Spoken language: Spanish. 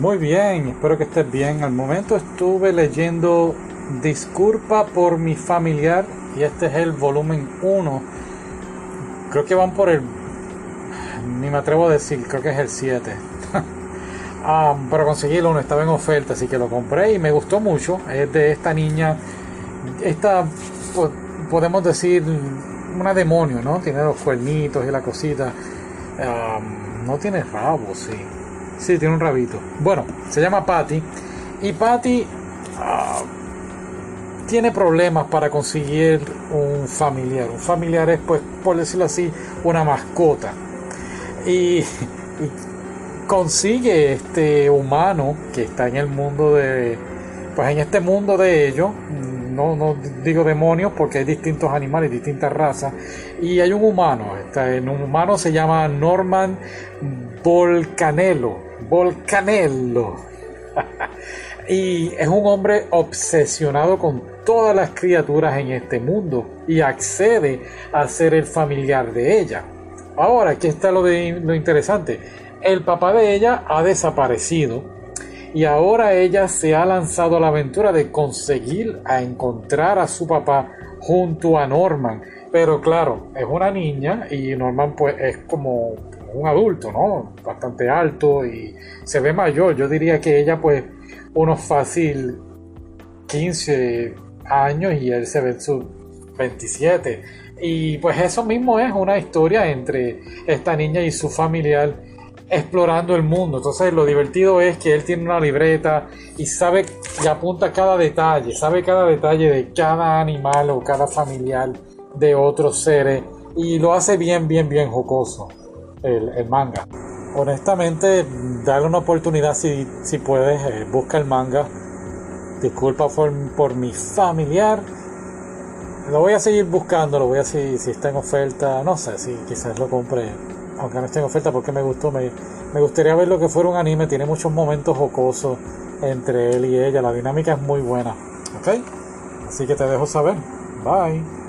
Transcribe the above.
Muy bien, espero que estés bien. Al momento estuve leyendo Disculpa por mi familiar y este es el volumen 1. Creo que van por el... Ni me atrevo a decir, creo que es el 7. Ah, pero conseguí el 1, estaba en oferta, así que lo compré y me gustó mucho. Es de esta niña, esta, podemos decir, una demonio, ¿no? Tiene los cuernitos y la cosita. Ah, no tiene rabo, sí. Sí, tiene un rabito. Bueno, se llama Patty. Y Patty ah, tiene problemas para conseguir un familiar. Un familiar es, pues, por decirlo así, una mascota. Y, consigue este humano que está en el mundo de. Pues en este mundo de ellos. No, no digo demonios porque hay distintos animales, distintas razas. Y hay un humano. Está, un humano se llama Norman Volcanelo Volcanello. y es un hombre obsesionado con todas las criaturas en este mundo y accede a ser el familiar de ella. Ahora, aquí está lo, de, lo interesante. El papá de ella ha desaparecido y ahora ella se ha lanzado a la aventura de conseguir a encontrar a su papá junto a Norman. Pero claro, es una niña y Norman pues es como un adulto, ¿no? Bastante alto y se ve mayor. Yo diría que ella, pues, unos fácil 15 años y él se ve en sus 27. Y pues eso mismo es una historia entre esta niña y su familiar explorando el mundo. Entonces lo divertido es que él tiene una libreta y sabe y apunta cada detalle, sabe cada detalle de cada animal o cada familiar de otros seres y lo hace bien, bien, bien jocoso el, manga. Honestamente, dale una oportunidad si, si puedes, eh, busca el manga. Disculpa por, por, mi familiar. Lo voy a seguir buscando, lo voy a si, si está en oferta, no sé, si quizás lo compre, aunque no esté en oferta porque me gustó, me, me gustaría ver lo que fuera un anime, tiene muchos momentos jocosos entre él y ella, la dinámica es muy buena, ¿ok? Así que te dejo saber, bye.